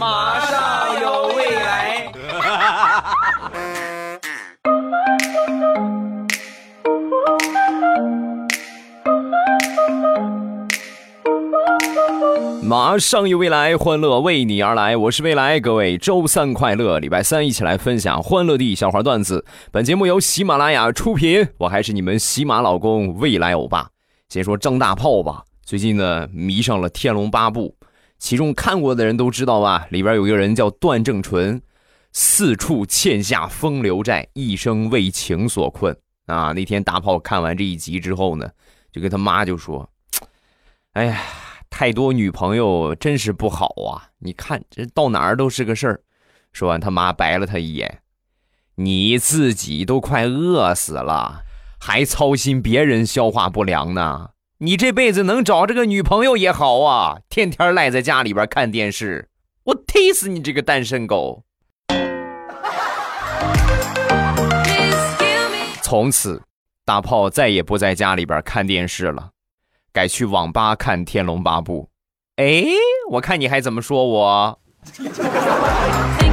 马上有未来。马上有未来，欢乐为你而来。我是未来，各位周三快乐，礼拜三一起来分享欢乐的笑话段子。本节目由喜马拉雅出品，我还是你们喜马老公未来欧巴。先说张大炮吧，最近呢迷上了《天龙八部》，其中看过的人都知道吧，里边有一个人叫段正淳，四处欠下风流债，一生为情所困啊。那天大炮看完这一集之后呢，就跟他妈就说：“哎呀。”太多女朋友真是不好啊！你看这到哪儿都是个事儿。说完，他妈白了他一眼：“你自己都快饿死了，还操心别人消化不良呢？你这辈子能找这个女朋友也好啊，天天赖在家里边看电视，我踢死你这个单身狗！”从此，大炮再也不在家里边看电视了。改去网吧看《天龙八部》，哎，我看你还怎么说我？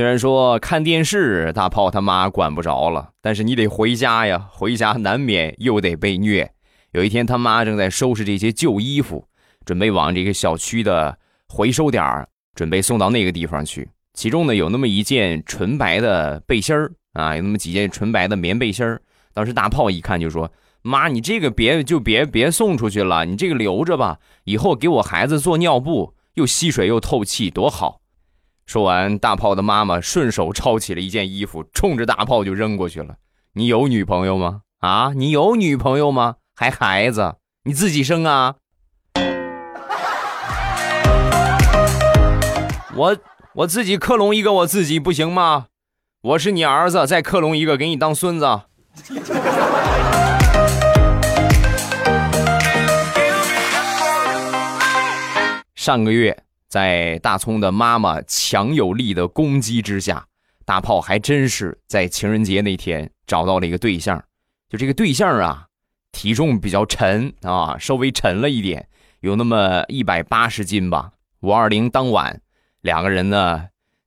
虽然说看电视大炮他妈管不着了，但是你得回家呀，回家难免又得被虐。有一天他妈正在收拾这些旧衣服，准备往这个小区的回收点儿准备送到那个地方去，其中呢有那么一件纯白的背心儿。啊，有那么几件纯白的棉背心儿。当时大炮一看就说：“妈，你这个别就别别送出去了，你这个留着吧，以后给我孩子做尿布，又吸水又透气，多好。”说完，大炮的妈妈顺手抄起了一件衣服，冲着大炮就扔过去了。“你有女朋友吗？啊，你有女朋友吗？还孩子？你自己生啊？”我我自己克隆一个我自己不行吗？我是你儿子，再克隆一个给你当孙子。上个月，在大葱的妈妈强有力的攻击之下，大炮还真是在情人节那天找到了一个对象。就这个对象啊，体重比较沉啊，稍微沉了一点，有那么一百八十斤吧。五二零当晚，两个人呢。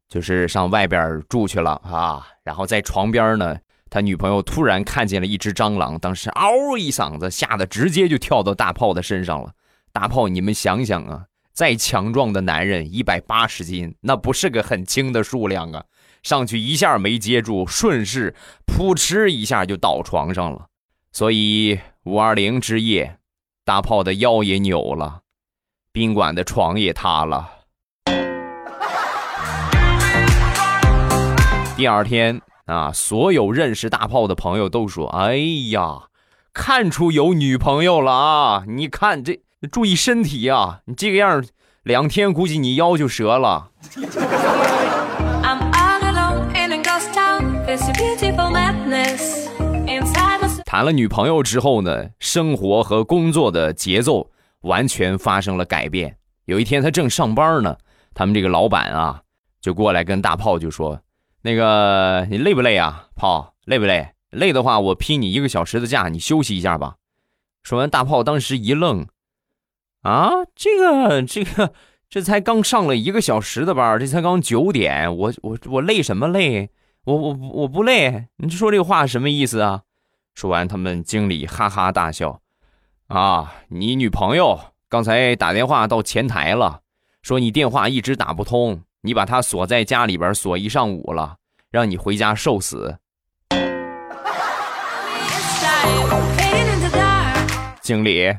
就是上外边住去了啊，然后在床边呢，他女朋友突然看见了一只蟑螂，当时嗷一嗓子，吓得直接就跳到大炮的身上了。大炮，你们想想啊，再强壮的男人，一百八十斤，那不是个很轻的数量啊，上去一下没接住，顺势扑哧一下就倒床上了。所以五二零之夜，大炮的腰也扭了，宾馆的床也塌了。第二天啊，所有认识大炮的朋友都说：“哎呀，看出有女朋友了啊！你看这，注意身体啊！你这个样，两天估计你腰就折了。”谈了女朋友之后呢，生活和工作的节奏完全发生了改变。有一天他正上班呢，他们这个老板啊，就过来跟大炮就说。那个，你累不累啊，炮？累不累？累的话，我批你一个小时的假，你休息一下吧。说完，大炮当时一愣，啊，这个，这个，这才刚上了一个小时的班，这才刚九点，我，我，我累什么累？我，我，我不累。你说这话什么意思啊？说完，他们经理哈哈大笑，啊，你女朋友刚才打电话到前台了，说你电话一直打不通。你把她锁在家里边锁一上午了，让你回家受死。经理，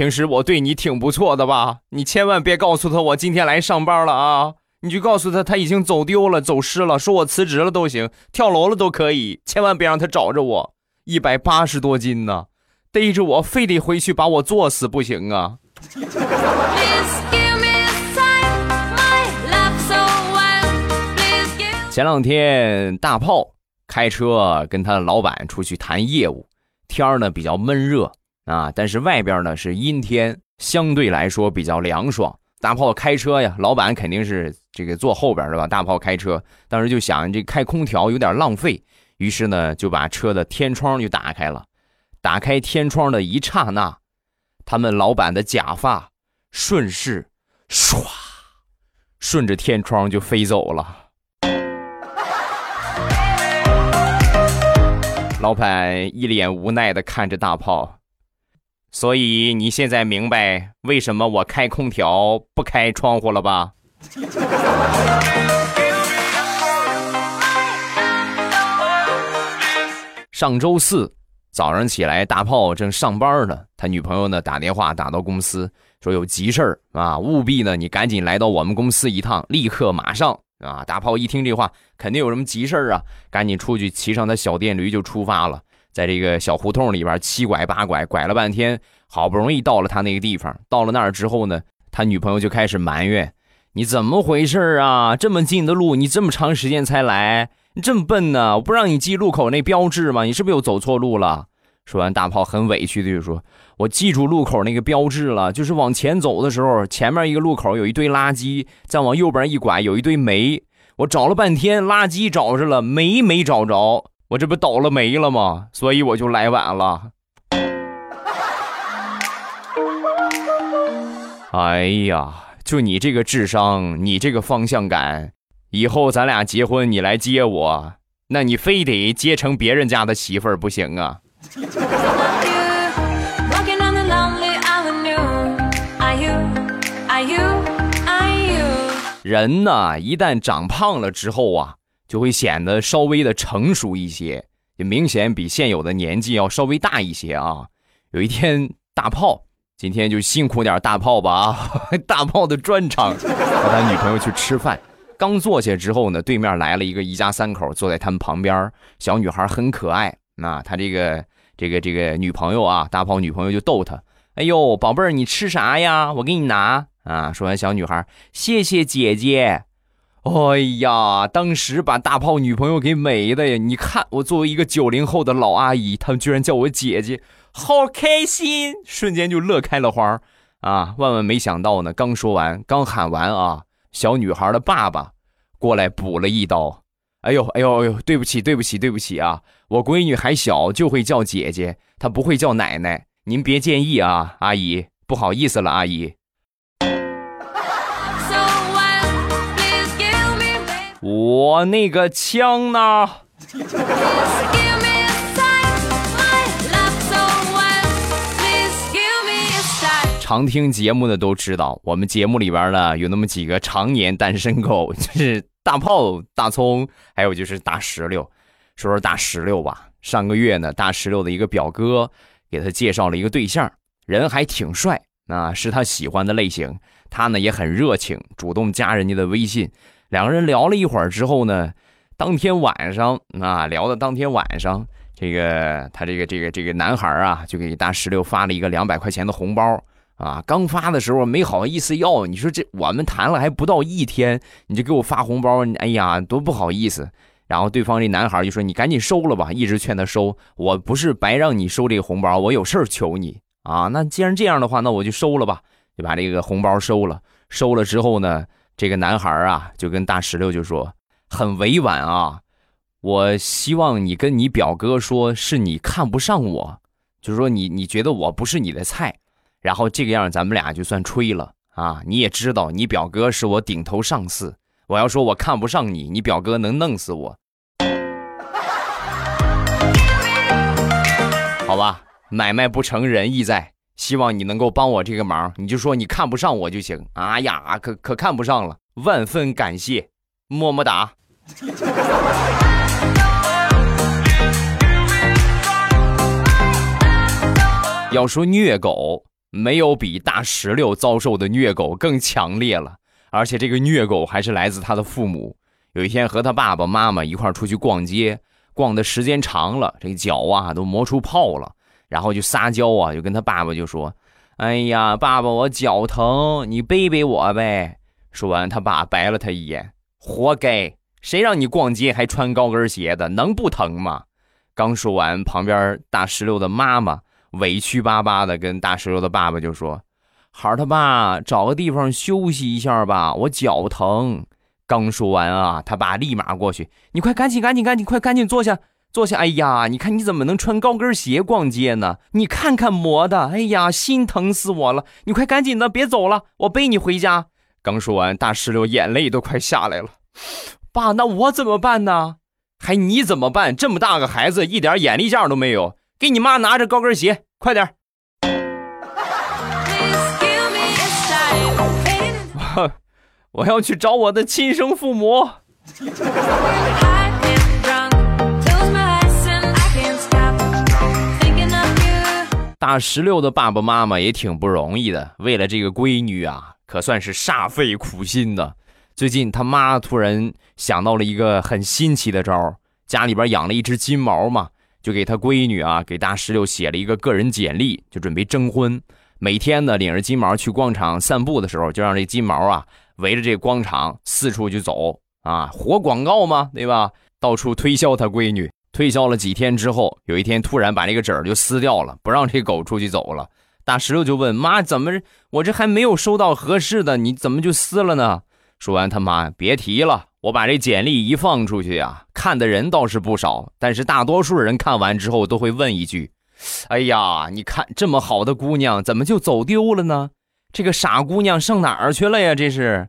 平时我对你挺不错的吧？你千万别告诉他我今天来上班了啊！你就告诉他他已经走丢了、走失了，说我辞职了都行，跳楼了都可以，千万别让他找着我。一百八十多斤呢，逮着我非得回去把我作死不行啊！前两天大炮开车跟他的老板出去谈业务，天儿呢比较闷热啊，但是外边呢是阴天，相对来说比较凉爽。大炮开车呀，老板肯定是这个坐后边是吧？大炮开车，当时就想这开空调有点浪费，于是呢就把车的天窗就打开了。打开天窗的一刹那，他们老板的假发顺势唰，顺着天窗就飞走了。老板一脸无奈的看着大炮，所以你现在明白为什么我开空调不开窗户了吧？上周四早上起来，大炮正上班呢，他女朋友呢打电话打到公司，说有急事儿啊，务必呢你赶紧来到我们公司一趟，立刻马上。啊！大炮一听这话，肯定有什么急事儿啊！赶紧出去，骑上他小电驴就出发了。在这个小胡同里边七拐八拐，拐了半天，好不容易到了他那个地方。到了那儿之后呢，他女朋友就开始埋怨：“你怎么回事啊？这么近的路，你这么长时间才来，你这么笨呢？我不让你记路口那标志吗？你是不是又走错路了？”说完，大炮很委屈的就说：“我记住路口那个标志了，就是往前走的时候，前面一个路口有一堆垃圾，再往右边一拐有一堆煤。我找了半天，垃圾找着了，煤没找着，我这不倒了霉了吗？所以我就来晚了。”哎呀，就你这个智商，你这个方向感，以后咱俩结婚，你来接我，那你非得接成别人家的媳妇儿不行啊！人呢，一旦长胖了之后啊，就会显得稍微的成熟一些，也明显比现有的年纪要稍微大一些啊。有一天，大炮今天就辛苦点大炮吧啊，大炮的专场，和他女朋友去吃饭，刚坐下之后呢，对面来了一个一家三口，坐在他们旁边，小女孩很可爱，那他这个。这个这个女朋友啊，大炮女朋友就逗他，哎呦，宝贝儿，你吃啥呀？我给你拿啊！说完，小女孩谢谢姐姐。哎呀，当时把大炮女朋友给美的呀！你看，我作为一个九零后的老阿姨，他们居然叫我姐姐，好开心，瞬间就乐开了花啊！万万没想到呢，刚说完，刚喊完啊，小女孩的爸爸过来补了一刀。哎呦，哎呦，哎呦，对不起，对不起，对不起啊！我闺女还小，就会叫姐姐，她不会叫奶奶，您别介意啊，阿姨，不好意思了，阿姨。我那个枪呢？常听节目的都知道，我们节目里边呢有那么几个常年单身狗，就是。大炮、大葱，还有就是大石榴。说说大石榴吧。上个月呢，大石榴的一个表哥给他介绍了一个对象，人还挺帅，啊，是他喜欢的类型。他呢也很热情，主动加人家的微信。两个人聊了一会儿之后呢，当天晚上啊，聊的当天晚上，这个他这个这个这个男孩啊，就给大石榴发了一个两百块钱的红包。啊，刚发的时候没好意思要，你说这我们谈了还不到一天，你就给我发红包，哎呀，多不好意思。然后对方这男孩就说：“你赶紧收了吧。”一直劝他收，我不是白让你收这个红包，我有事儿求你啊。那既然这样的话，那我就收了吧，就把这个红包收了。收了之后呢，这个男孩啊就跟大石榴就说，很委婉啊，我希望你跟你表哥说，是你看不上我，就是说你你觉得我不是你的菜。然后这个样，咱们俩就算吹了啊！你也知道，你表哥是我顶头上司，我要说我看不上你，你表哥能弄死我。好吧，买卖不成仁义在，希望你能够帮我这个忙。你就说你看不上我就行。哎呀，可可看不上了，万分感谢，么么哒。要说虐狗。没有比大石榴遭受的虐狗更强烈了，而且这个虐狗还是来自他的父母。有一天和他爸爸妈妈一块出去逛街，逛的时间长了，这脚啊都磨出泡了，然后就撒娇啊，就跟他爸爸就说：“哎呀，爸爸，我脚疼，你背背我呗。”说完，他爸白了他一眼：“活该，谁让你逛街还穿高跟鞋的，能不疼吗？”刚说完，旁边大石榴的妈妈。委屈巴巴的跟大石榴的爸爸就说：“孩儿他爸，找个地方休息一下吧，我脚疼。”刚说完啊，他爸立马过去：“你快赶紧赶紧赶紧快赶紧坐下，坐下。哎呀，你看你怎么能穿高跟鞋逛街呢？你看看磨的，哎呀，心疼死我了！你快赶紧的，别走了，我背你回家。刚说完，大石榴眼泪都快下来了。爸，那我怎么办呢？还你怎么办？这么大个孩子，一点眼力见都没有。给你妈拿着高跟鞋，快点。我 我要去找我的亲生父母。大石榴的爸爸妈妈也挺不容易的，为了这个闺女啊，可算是煞费苦心的。最近他妈突然想到了一个很新奇的招儿家里边养了一只金毛嘛，就给他闺女啊，给大石榴写了一个个人简历，就准备征婚。每天呢，领着金毛去广场散步的时候，就让这金毛啊围着这广场四处去走啊，活广告嘛，对吧？到处推销他闺女。推销了几天之后，有一天突然把这个纸儿就撕掉了，不让这狗出去走了。大石榴就问妈：“怎么，我这还没有收到合适的，你怎么就撕了呢？”说完，他妈别提了。我把这简历一放出去呀，看的人倒是不少，但是大多数人看完之后都会问一句：“哎呀，你看这么好的姑娘，怎么就走丢了呢？这个傻姑娘上哪儿去了呀？这是？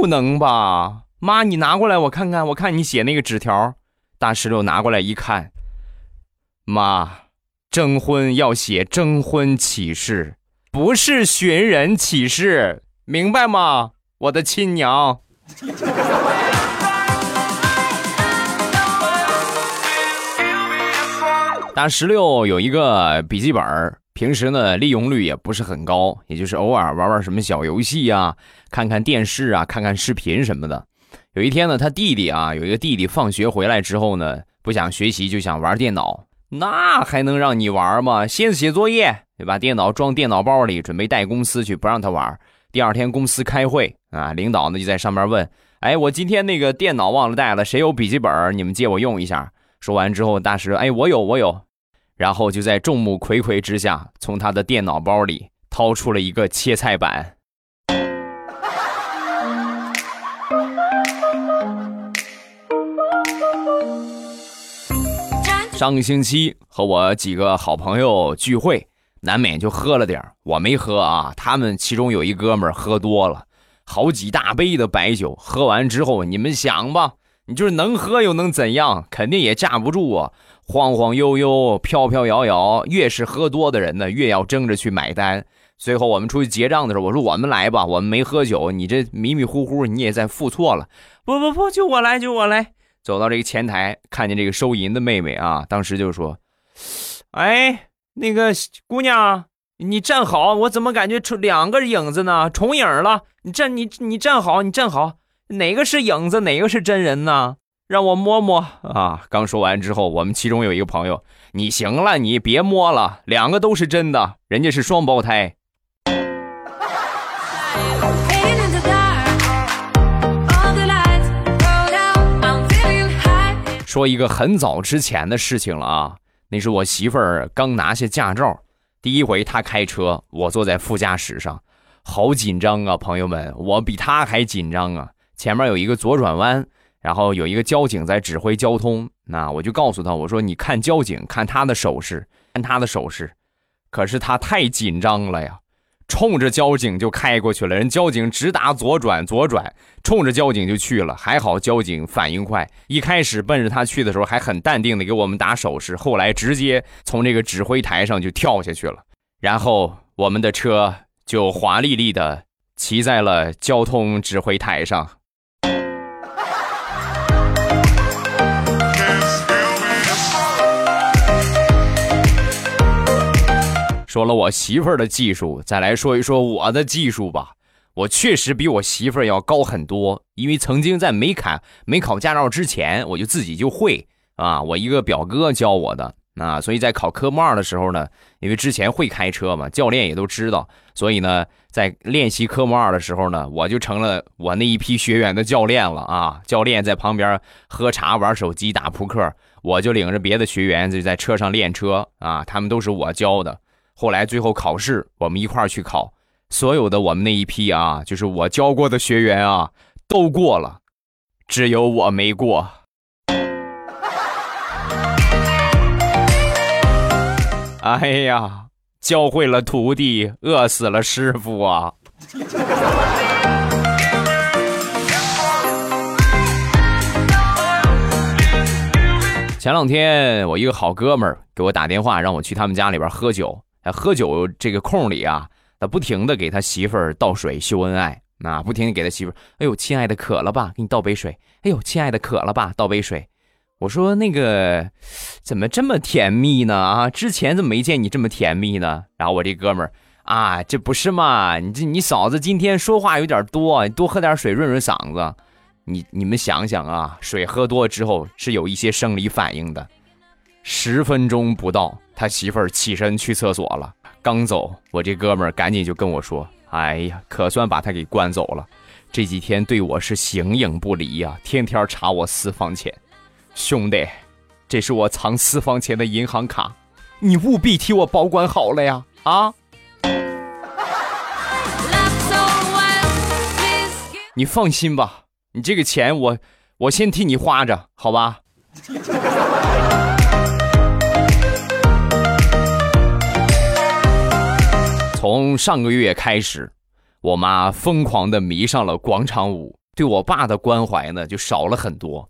不能吧？妈，你拿过来我看看，我看你写那个纸条。”大石榴拿过来一看，妈，征婚要写征婚启事。不是寻人启事，明白吗，我的亲娘？大石榴有一个笔记本，平时呢利用率也不是很高，也就是偶尔玩玩什么小游戏啊，看看电视啊，看看视频什么的。有一天呢，他弟弟啊，有一个弟弟放学回来之后呢，不想学习，就想玩电脑。那还能让你玩吗？先写作业，对把电脑装电脑包里，准备带公司去，不让他玩。第二天公司开会啊，领导呢就在上面问：“哎，我今天那个电脑忘了带了，谁有笔记本？你们借我用一下。”说完之后，大师：“哎，我有，我有。”然后就在众目睽睽之下，从他的电脑包里掏出了一个切菜板。上个星期和我几个好朋友聚会，难免就喝了点我没喝啊，他们其中有一哥们儿喝多了，好几大杯的白酒。喝完之后，你们想吧，你就是能喝又能怎样？肯定也架不住啊，晃晃悠悠、飘飘摇摇。越是喝多的人呢，越要争着去买单。最后我们出去结账的时候，我说我们来吧，我们没喝酒，你这迷迷糊糊，你也在付错了。不不不，就我来，就我来。走到这个前台，看见这个收银的妹妹啊，当时就说：“哎，那个姑娘，你站好，我怎么感觉出两个影子呢？重影了！你站，你你站好，你站好，哪个是影子，哪个是真人呢？让我摸摸啊！”刚说完之后，我们其中有一个朋友：“你行了，你别摸了，两个都是真的，人家是双胞胎。”说一个很早之前的事情了啊，那是我媳妇儿刚拿下驾照，第一回她开车，我坐在副驾驶上，好紧张啊，朋友们，我比她还紧张啊。前面有一个左转弯，然后有一个交警在指挥交通，那我就告诉他，我说你看交警，看他的手势，看他的手势，可是他太紧张了呀。冲着交警就开过去了，人交警直打左转，左转，冲着交警就去了。还好交警反应快，一开始奔着他去的时候还很淡定的给我们打手势，后来直接从这个指挥台上就跳下去了，然后我们的车就华丽丽的骑在了交通指挥台上。说了我媳妇儿的技术，再来说一说我的技术吧。我确实比我媳妇儿要高很多，因为曾经在没考没考驾照之前，我就自己就会啊。我一个表哥教我的啊，所以在考科目二的时候呢，因为之前会开车嘛，教练也都知道，所以呢，在练习科目二的时候呢，我就成了我那一批学员的教练了啊。教练在旁边喝茶、玩手机、打扑克，我就领着别的学员就在车上练车啊。他们都是我教的。后来最后考试，我们一块儿去考，所有的我们那一批啊，就是我教过的学员啊，都过了。只有我没过。哎呀，教会了徒弟，饿死了师傅啊！前两天我一个好哥们儿给我打电话，让我去他们家里边喝酒。哎，喝酒这个空里啊，他不停的给他媳妇儿倒水秀恩爱，那不停的给他媳妇儿，哎呦，亲爱的渴了吧？给你倒杯水。哎呦，亲爱的渴了吧？倒杯水。我说那个怎么这么甜蜜呢？啊，之前怎么没见你这么甜蜜呢？然后我这哥们儿啊，这不是嘛？你这你嫂子今天说话有点多，你多喝点水润润嗓子。你你们想想啊，水喝多之后是有一些生理反应的。十分钟不到，他媳妇儿起身去厕所了，刚走，我这哥们儿赶紧就跟我说：“哎呀，可算把他给关走了。这几天对我是形影不离呀，天天查我私房钱。兄弟，这是我藏私房钱的银行卡，你务必替我保管好了呀！啊，你放心吧。”你这个钱我我先替你花着，好吧？从上个月开始，我妈疯狂的迷上了广场舞，对我爸的关怀呢就少了很多。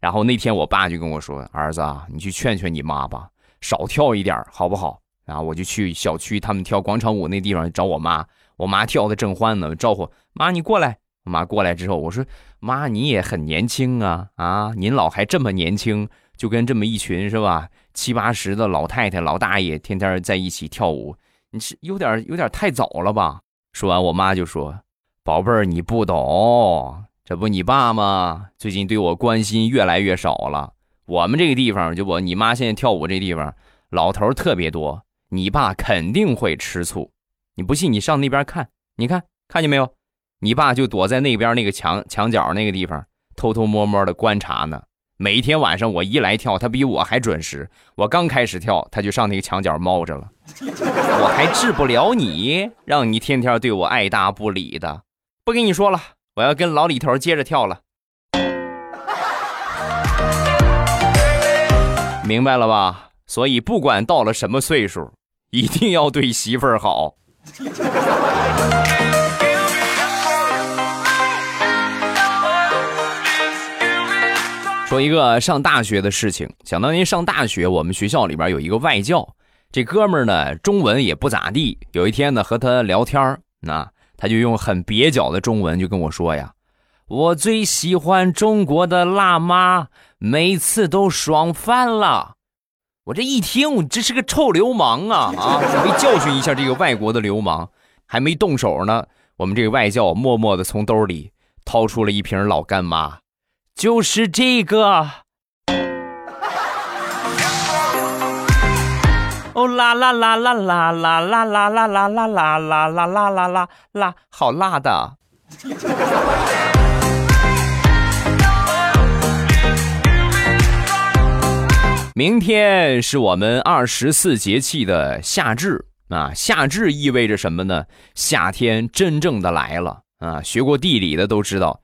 然后那天我爸就跟我说：“儿子啊，你去劝劝你妈吧，少跳一点，好不好？”然后我就去小区他们跳广场舞那地方找我妈，我妈跳的正欢呢，招呼妈你过来。我妈过来之后，我说：“妈，你也很年轻啊，啊，您老还这么年轻，就跟这么一群是吧？七八十的老太太、老大爷天天在一起跳舞，你是有点有点太早了吧？”说完，我妈就说：“宝贝儿，你不懂，这不你爸吗？最近对我关心越来越少了。我们这个地方，就我你妈现在跳舞这地方，老头特别多，你爸肯定会吃醋。你不信，你上那边看，你看看见没有？”你爸就躲在那边那个墙墙角那个地方，偷偷摸摸的观察呢。每天晚上我一来跳，他比我还准时。我刚开始跳，他就上那个墙角猫着了。我还治不了你，让你天天对我爱答不理的。不跟你说了，我要跟老李头接着跳了。明白了吧？所以不管到了什么岁数，一定要对媳妇儿好。说一个上大学的事情。想当年上大学，我们学校里边有一个外教，这哥们儿呢中文也不咋地。有一天呢和他聊天儿那他就用很蹩脚的中文就跟我说呀：“我最喜欢中国的辣妈，每次都爽翻了。”我这一听，这是个臭流氓啊啊！准备教训一下这个外国的流氓。还没动手呢，我们这个外教默默的从兜里掏出了一瓶老干妈。就是这个，哦啦啦啦啦啦啦啦啦啦啦啦啦啦啦啦啦啦啦，好辣的！明天是我们二十四节气的夏至啊，夏至意味着什么呢？夏天真正的来了啊！学过地理的都知道。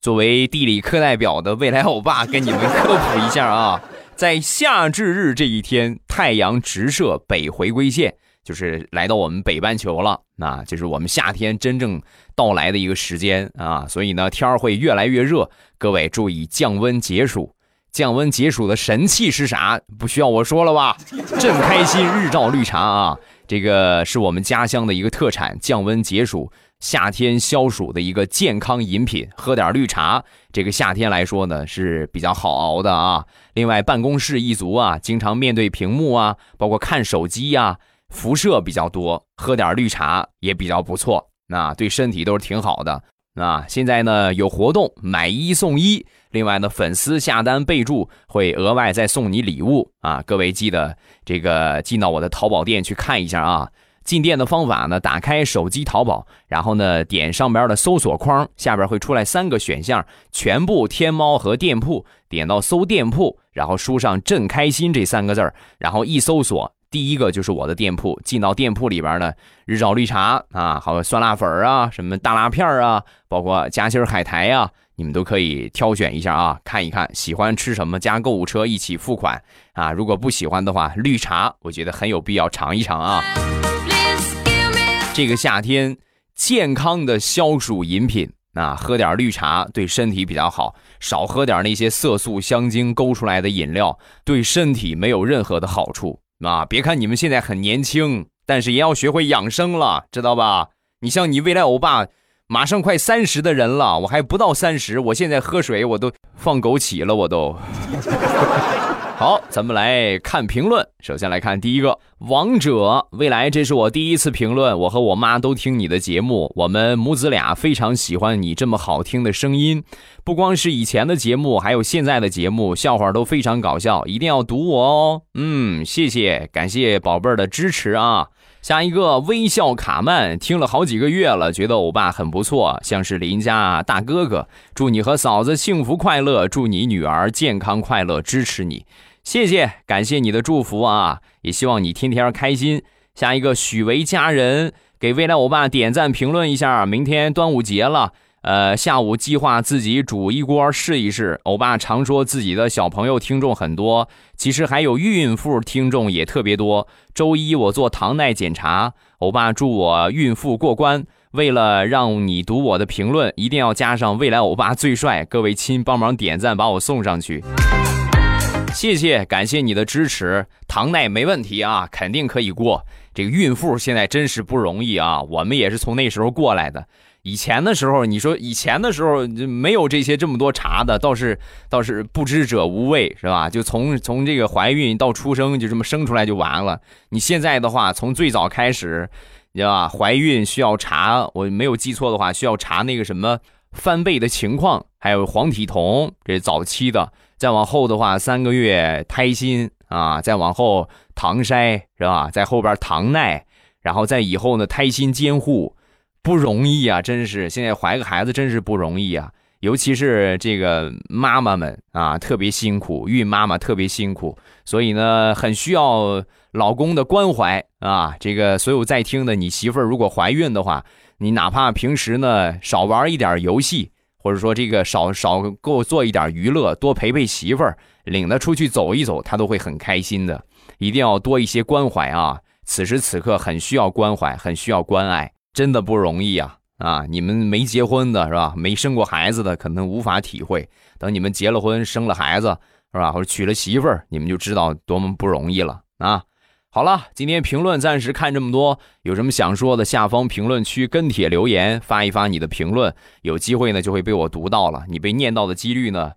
作为地理课代表的未来欧巴，跟你们科普一下啊，在夏至日这一天，太阳直射北回归线，就是来到我们北半球了，那就是我们夏天真正到来的一个时间啊。所以呢，天儿会越来越热，各位注意降温解暑。降温解暑的神器是啥？不需要我说了吧？正开心日照绿茶啊，这个是我们家乡的一个特产，降温解暑。夏天消暑的一个健康饮品，喝点绿茶，这个夏天来说呢是比较好熬的啊。另外，办公室一族啊，经常面对屏幕啊，包括看手机呀，辐射比较多，喝点绿茶也比较不错，那对身体都是挺好的。啊，现在呢有活动，买一送一，另外呢粉丝下单备注会额外再送你礼物啊。各位记得这个进到我的淘宝店去看一下啊。进店的方法呢？打开手机淘宝，然后呢，点上边的搜索框，下边会出来三个选项，全部天猫和店铺，点到搜店铺，然后输上“朕开心”这三个字儿，然后一搜索第一个就是我的店铺，进到店铺里边呢，日照绿茶啊，还有酸辣粉啊，什么大辣片啊，包括夹心海苔呀，你们都可以挑选一下啊，看一看喜欢吃什么，加购物车一起付款啊。如果不喜欢的话，绿茶我觉得很有必要尝一尝啊。这个夏天健康的消暑饮品啊，喝点绿茶对身体比较好，少喝点那些色素、香精勾出来的饮料，对身体没有任何的好处。啊，别看你们现在很年轻，但是也要学会养生了，知道吧？你像你未来欧巴，马上快三十的人了，我还不到三十，我现在喝水我都放枸杞了，我都。好，咱们来看评论。首先来看第一个，王者未来，这是我第一次评论。我和我妈都听你的节目，我们母子俩非常喜欢你这么好听的声音。不光是以前的节目，还有现在的节目，笑话都非常搞笑，一定要读我哦。嗯，谢谢，感谢宝贝儿的支持啊。下一个微笑卡曼，听了好几个月了，觉得欧巴很不错，像是邻家大哥哥。祝你和嫂子幸福快乐，祝你女儿健康快乐，支持你。谢谢，感谢你的祝福啊！也希望你天天开心。下一个许为家人给未来欧巴点赞评论一下。明天端午节了，呃，下午计划自己煮一锅试一试。欧巴常说自己的小朋友听众很多，其实还有孕妇听众也特别多。周一我做糖耐检查，欧巴祝我孕妇过关。为了让你读我的评论，一定要加上未来欧巴最帅。各位亲，帮忙点赞，把我送上去。谢谢，感谢你的支持。糖耐没问题啊，肯定可以过。这个孕妇现在真是不容易啊，我们也是从那时候过来的。以前的时候，你说以前的时候没有这些这么多查的，倒是倒是不知者无畏，是吧？就从从这个怀孕到出生，就这么生出来就完了。你现在的话，从最早开始，你知道吧？怀孕需要查，我没有记错的话，需要查那个什么翻倍的情况，还有黄体酮，这早期的。再往后的话，三个月胎心啊，再往后糖筛是吧？在后边糖耐，然后在以后呢，胎心监护不容易啊，真是现在怀个孩子真是不容易啊，尤其是这个妈妈们啊，特别辛苦，孕妈妈特别辛苦，所以呢，很需要老公的关怀啊。这个所有在听的，你媳妇儿如果怀孕的话，你哪怕平时呢少玩一点游戏。或者说这个少少给我做一点娱乐，多陪陪媳妇儿，领她出去走一走，她都会很开心的。一定要多一些关怀啊！此时此刻很需要关怀，很需要关爱，真的不容易啊！啊，你们没结婚的是吧？没生过孩子的可能无法体会，等你们结了婚、生了孩子是吧？或者娶了媳妇儿，你们就知道多么不容易了啊！好了，今天评论暂时看这么多，有什么想说的，下方评论区跟帖留言，发一发你的评论，有机会呢就会被我读到了。你被念到的几率呢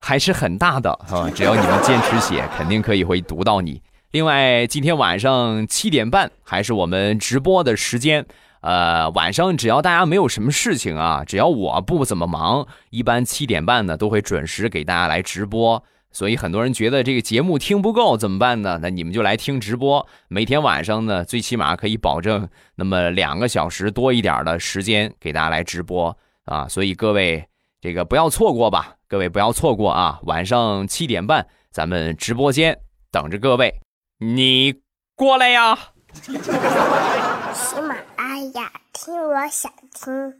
还是很大的啊！只要你们坚持写，肯定可以会读到你。另外，今天晚上七点半还是我们直播的时间，呃，晚上只要大家没有什么事情啊，只要我不怎么忙，一般七点半呢都会准时给大家来直播。所以很多人觉得这个节目听不够怎么办呢？那你们就来听直播，每天晚上呢，最起码可以保证那么两个小时多一点的时间给大家来直播啊！所以各位这个不要错过吧，各位不要错过啊！晚上七点半，咱们直播间等着各位，你过来呀！喜马拉雅听，我想听。